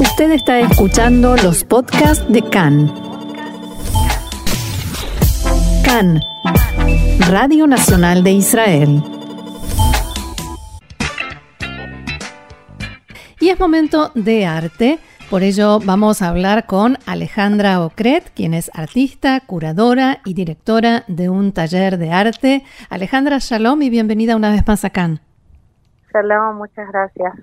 Usted está escuchando los podcasts de CAN. CAN, Radio Nacional de Israel. Y es momento de arte. Por ello vamos a hablar con Alejandra Ocret, quien es artista, curadora y directora de un taller de arte. Alejandra, shalom y bienvenida una vez más a Cannes. Shalom, muchas gracias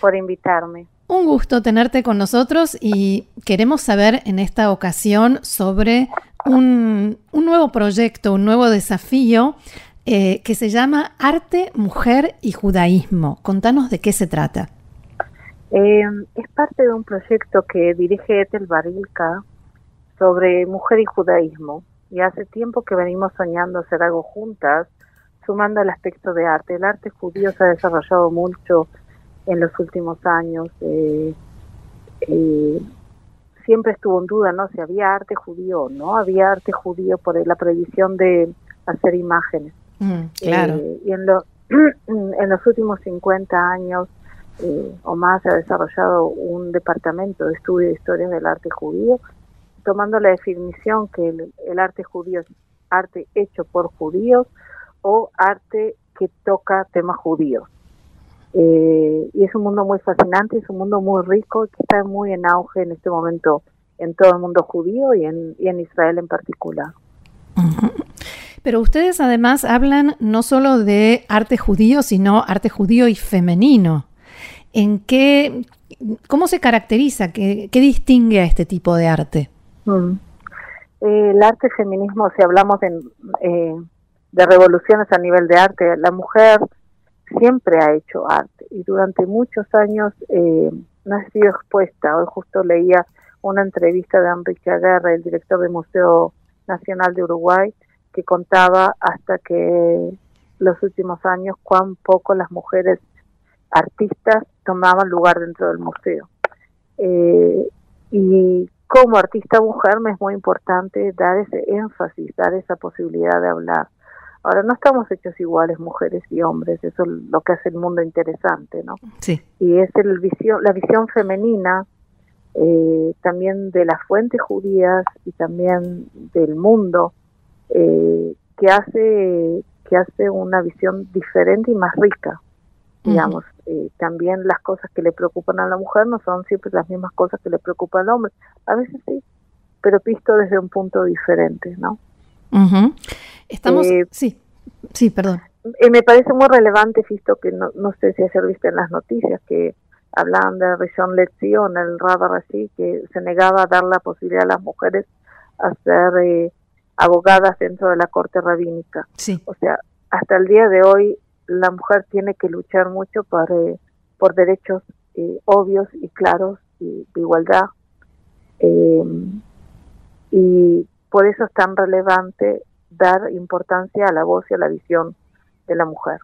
por invitarme. Un gusto tenerte con nosotros y queremos saber en esta ocasión sobre un, nuevo proyecto, un nuevo desafío eh, que se llama Arte, Mujer y Judaísmo. Contanos de qué se trata. Eh, es parte de un proyecto que dirige Ethel Barilka sobre mujer y judaísmo. Y hace tiempo que venimos soñando hacer algo juntas, sumando el aspecto de arte. El arte judío se ha desarrollado mucho en los últimos años. Eh, eh, siempre estuvo en duda, ¿no? Si había arte judío no. Había arte judío por la prohibición de hacer imágenes. Mm, claro. y en, en los últimos 50 años eh, o más ha desarrollado un departamento de estudio de historia del arte judío, tomando la definición que el, arte judío es arte hecho por judíos o arte que toca temas judíos. Eh, y es un mundo muy fascinante, es un mundo muy rico que está muy en auge en este momento en todo el mundo judío y en, y en Israel en particular. Pero ustedes además hablan no solo de arte judío, sino arte judío y femenino. ¿En qué, cómo se caracteriza, qué, distingue a este tipo de arte? Mm. Eh, el arte feminismo, si hablamos de, eh, de revoluciones a nivel de arte, la mujer siempre ha hecho arte y durante muchos años eh, no ha sido expuesta. Hoy justo leía una entrevista de Enrique Aguerra, el director del Museo Nacional de Uruguay, que contaba hasta que los últimos años cuán poco las mujeres artistas tomaban lugar dentro del museo. Eh, y como artista mujer me es muy importante dar ese énfasis, dar esa posibilidad de hablar. Ahora, no estamos hechos iguales mujeres y hombres, eso es lo que hace el mundo interesante, ¿no? Sí. Y es el visión, la visión femenina eh, también de las fuentes judías y también del mundo eh, que hace que hace una visión diferente y más rica digamos. Eh, también las cosas que le preocupan a la mujer no son siempre las mismas cosas que le preocupan al hombre. A veces sí pero visto desde un punto diferente no estamos eh, sí sí perdón eh, me parece muy relevante visto que no, no sé si ayer viste en las noticias que hablaban de Rishon Lección el Rabar así que se negaba a dar la posibilidad a las mujeres a ser abogadas dentro de la corte rabínica sí. o sea hasta el día de hoy la mujer tiene que luchar mucho por, eh, por derechos eh, obvios y claros y de igualdad. Eh, y por eso es tan relevante dar importancia a la voz y a la visión de la mujer.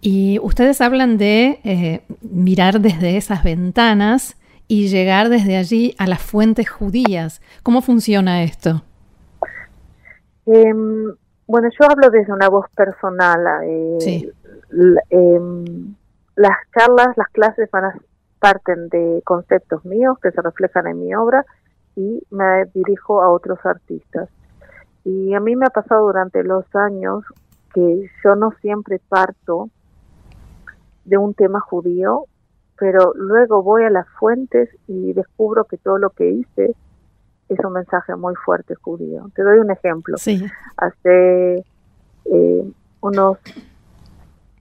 Y ustedes hablan de mirar desde esas ventanas y llegar desde allí a las fuentes judías. ¿Cómo funciona esto? Em, bueno, yo hablo desde una voz personal. Eh, em, las charlas, las clases van a, parten de conceptos míos que se reflejan en mi obra y me dirijo a otros artistas. Y a mí me ha pasado durante los años que yo no siempre parto de un tema judío, pero luego voy a las fuentes y descubro que todo lo que hice es un mensaje muy fuerte judío. Te doy un ejemplo. Hace eh, unos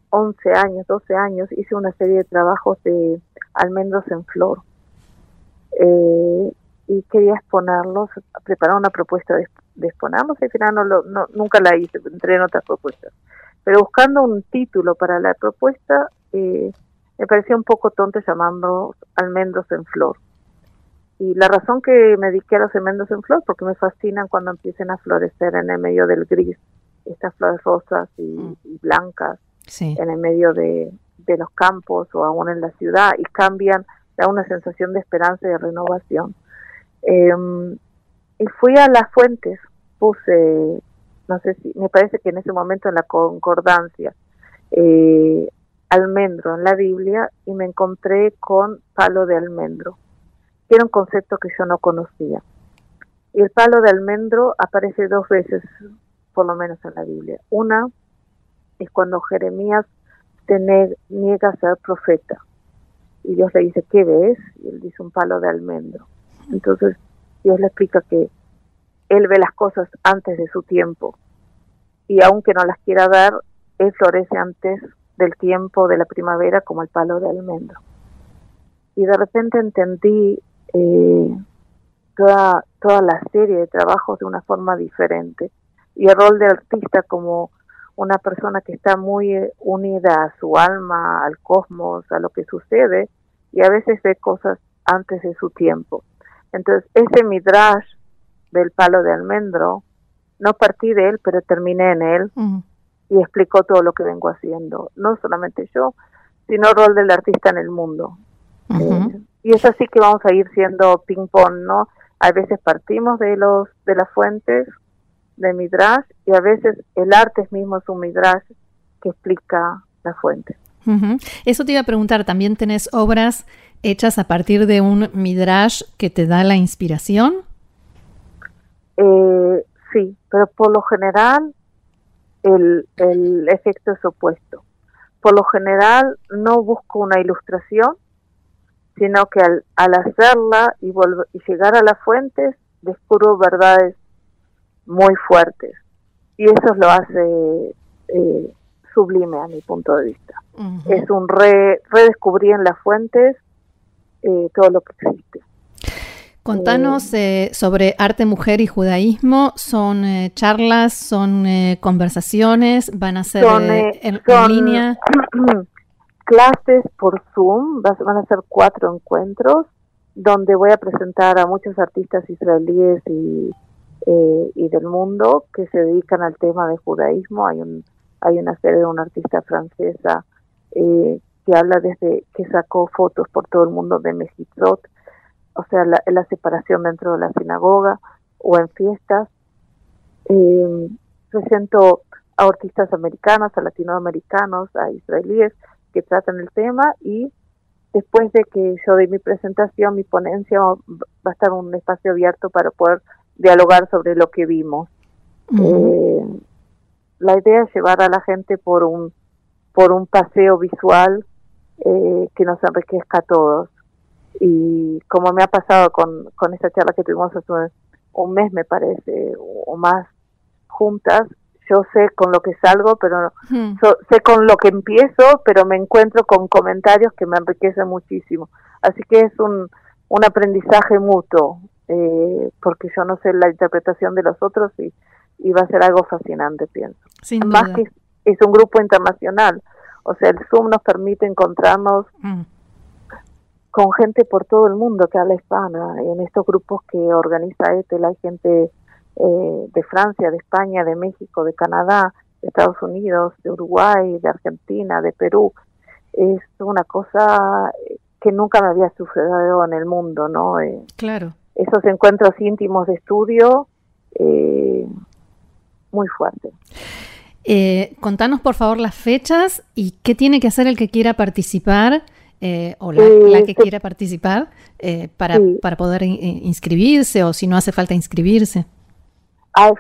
11 años, 12 años, hice una serie de trabajos de almendros en flor. Eh, y quería exponerlos, preparar una propuesta de, exponerlos, y al final no, lo, no nunca la hice, entré en otras propuestas. Pero buscando un título para la propuesta, eh, me parecía un poco tonto llamando almendros en flor. Y la razón que me dediqué a los almendros en flor, porque me fascinan cuando empiecen a florecer en el medio del gris, estas flores rosas y, mm. blancas, en el medio de, los campos o aún en la ciudad, y cambian, da una sensación de esperanza y de renovación. Em, y fui a las fuentes, puse, no sé si, me parece que en ese momento en la concordancia, eh, almendro en la Biblia y me encontré con palo de almendro, que era un concepto que yo no conocía. Y el palo de almendro aparece dos veces, por lo menos en la Biblia. Una es cuando Jeremías niega a ser profeta. Y Dios le dice, ¿qué ves? Y él dice un palo de almendro. Entonces Dios le explica que él ve las cosas antes de su tiempo. Y aunque no las quiera ver, él florece antes del tiempo de la primavera como el palo de almendro. Y de repente entendí eh, toda, toda la serie de trabajos de una forma diferente. Y el rol de artista como una persona que está muy eh, unida a su alma, al cosmos, a lo que sucede, y a veces ve cosas antes de su tiempo. Entonces, ese midrash del palo de almendro, no partí de él, pero terminé en él y explicó todo lo que vengo haciendo. No solamente yo, sino el rol del artista en el mundo. Eh, y es así que vamos a ir siendo ping-pong, ¿no? A veces partimos de los de las fuentes de Midrash y a veces el arte mismo es un Midrash que explica la fuente. Eso te iba a preguntar, ¿también tenés obras hechas a partir de un Midrash que te da la inspiración? Eh, sí, pero por lo general el, el efecto es opuesto. Por lo general no busco una ilustración, sino que al, al hacerla y, y llegar a las fuentes descubro verdades muy fuertes. Y eso lo hace eh, sublime a mi punto de vista. Es un re, redescubrir en las fuentes eh, todo lo que existe. Contanos eh, sobre arte, mujer y judaísmo. ¿Son charlas, son conversaciones? ¿Van a ser en, línea? clases por Zoom, van a ser cuatro encuentros donde voy a presentar a muchos artistas israelíes y, eh, y del mundo que se dedican al tema de judaísmo. Hay un hay una serie de una artista francesa eh, que habla desde que sacó fotos por todo el mundo de Mejitzot, o sea, la, la separación dentro de la sinagoga o en fiestas. Eh, presento a artistas americanos, a latinoamericanos, a israelíes que tratan el tema y después de que yo dé mi presentación, mi ponencia, va a estar un espacio abierto para poder dialogar sobre lo que vimos. eh, la idea es llevar a la gente por un por un paseo visual eh, que nos enriquezca a todos. Y como me ha pasado con, con esta charla que tuvimos hace un mes, me parece, o más juntas, yo sé con lo que salgo, pero sé con lo que empiezo, pero me encuentro con comentarios que me enriquecen muchísimo. Así que es un, un aprendizaje mutuo, eh, porque yo no sé la interpretación de los otros y, y va a ser algo fascinante, pienso. Más que es un grupo internacional, o sea, el Zoom nos permite encontrarnos mm. con gente por todo el mundo que habla hispana, en estos grupos que organiza ETEL hay gente eh, de Francia, de España, de México, de Canadá, de Estados Unidos, de Uruguay, de Argentina, de Perú. Es una cosa que nunca me había sucedido en el mundo, ¿no? Eh, claro. Esos encuentros íntimos de estudio, eh, muy fuerte. contanos por favor las fechas y qué tiene que hacer el que quiera participar o la, que quiera participar para, para poder inscribirse o si no hace falta inscribirse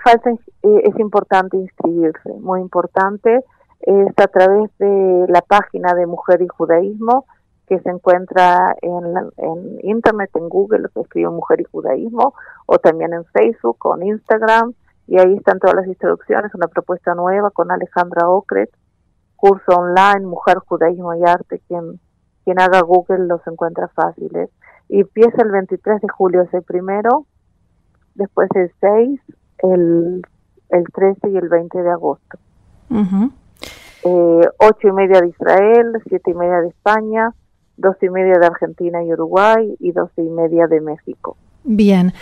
falta, eh, es importante inscribirse, muy importante. Es a través de la página de Mujer y Judaísmo que se encuentra en, en internet, en Google, se escribe Mujer y Judaísmo, o también en Facebook o en Instagram, y ahí están todas las instrucciones, una propuesta nueva con Alejandra Ocret, curso online, Mujer, Judaísmo y Arte, quien, quien haga Google los encuentra fáciles. Y empieza el 23 de julio, es el primero, después el 6, el, el 13 y el 20 de agosto. eh, ocho y media de Israel, siete y media de España, dos y media de Argentina y Uruguay y doce y media de México. Bien.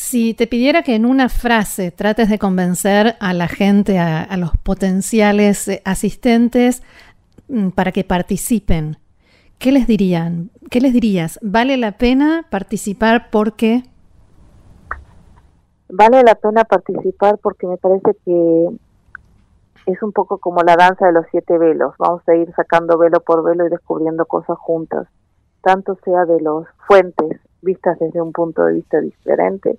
Si te pidiera que en una frase trates de convencer a la gente, a, los potenciales eh, asistentes, mm, para que participen, ¿qué les dirían? ¿Qué les dirías? ¿Vale la pena participar porque vale la pena participar porque me parece que es un poco como la danza de los siete velos. Vamos a ir sacando velo por velo y descubriendo cosas juntas, tanto sea de los fuentes vistas desde un punto de vista diferente,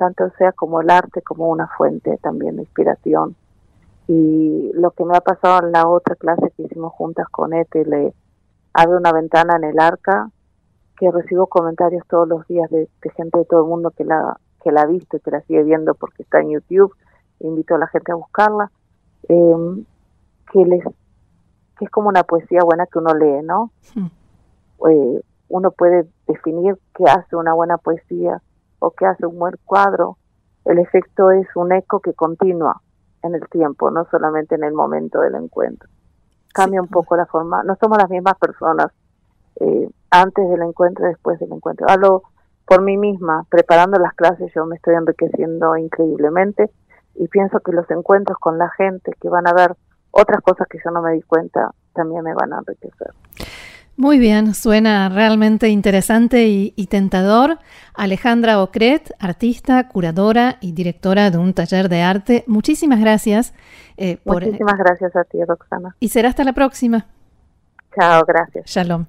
tanto sea como el arte como una fuente también de inspiración. Y lo que me ha pasado en la otra clase que hicimos juntas con Ete, le abre una ventana en el arca que recibo comentarios todos los días de, gente de todo el mundo que la que la ha visto y que la sigue viendo porque está en YouTube. Invito a la gente a buscarla. Eh, que les que es como una poesía buena que uno lee, ¿no? Hmm. Eh, uno puede definir qué hace una buena poesía o qué hace un buen cuadro. El efecto es un eco que continúa en el tiempo, no solamente en el momento del encuentro. Cambia un poco la forma, no somos las mismas personas eh, antes del encuentro y después del encuentro. Hablo por mí misma, preparando las clases yo me estoy enriqueciendo increíblemente y pienso que los encuentros con la gente que van a ver otras cosas que yo no me di cuenta también me van a enriquecer. Muy bien, suena realmente interesante y, tentador. Alejandra Ocret, artista, curadora y directora de un taller de arte, muchísimas gracias. Eh, muchísimas gracias a ti, Roxana. Y será hasta la próxima. Chao, gracias. Shalom.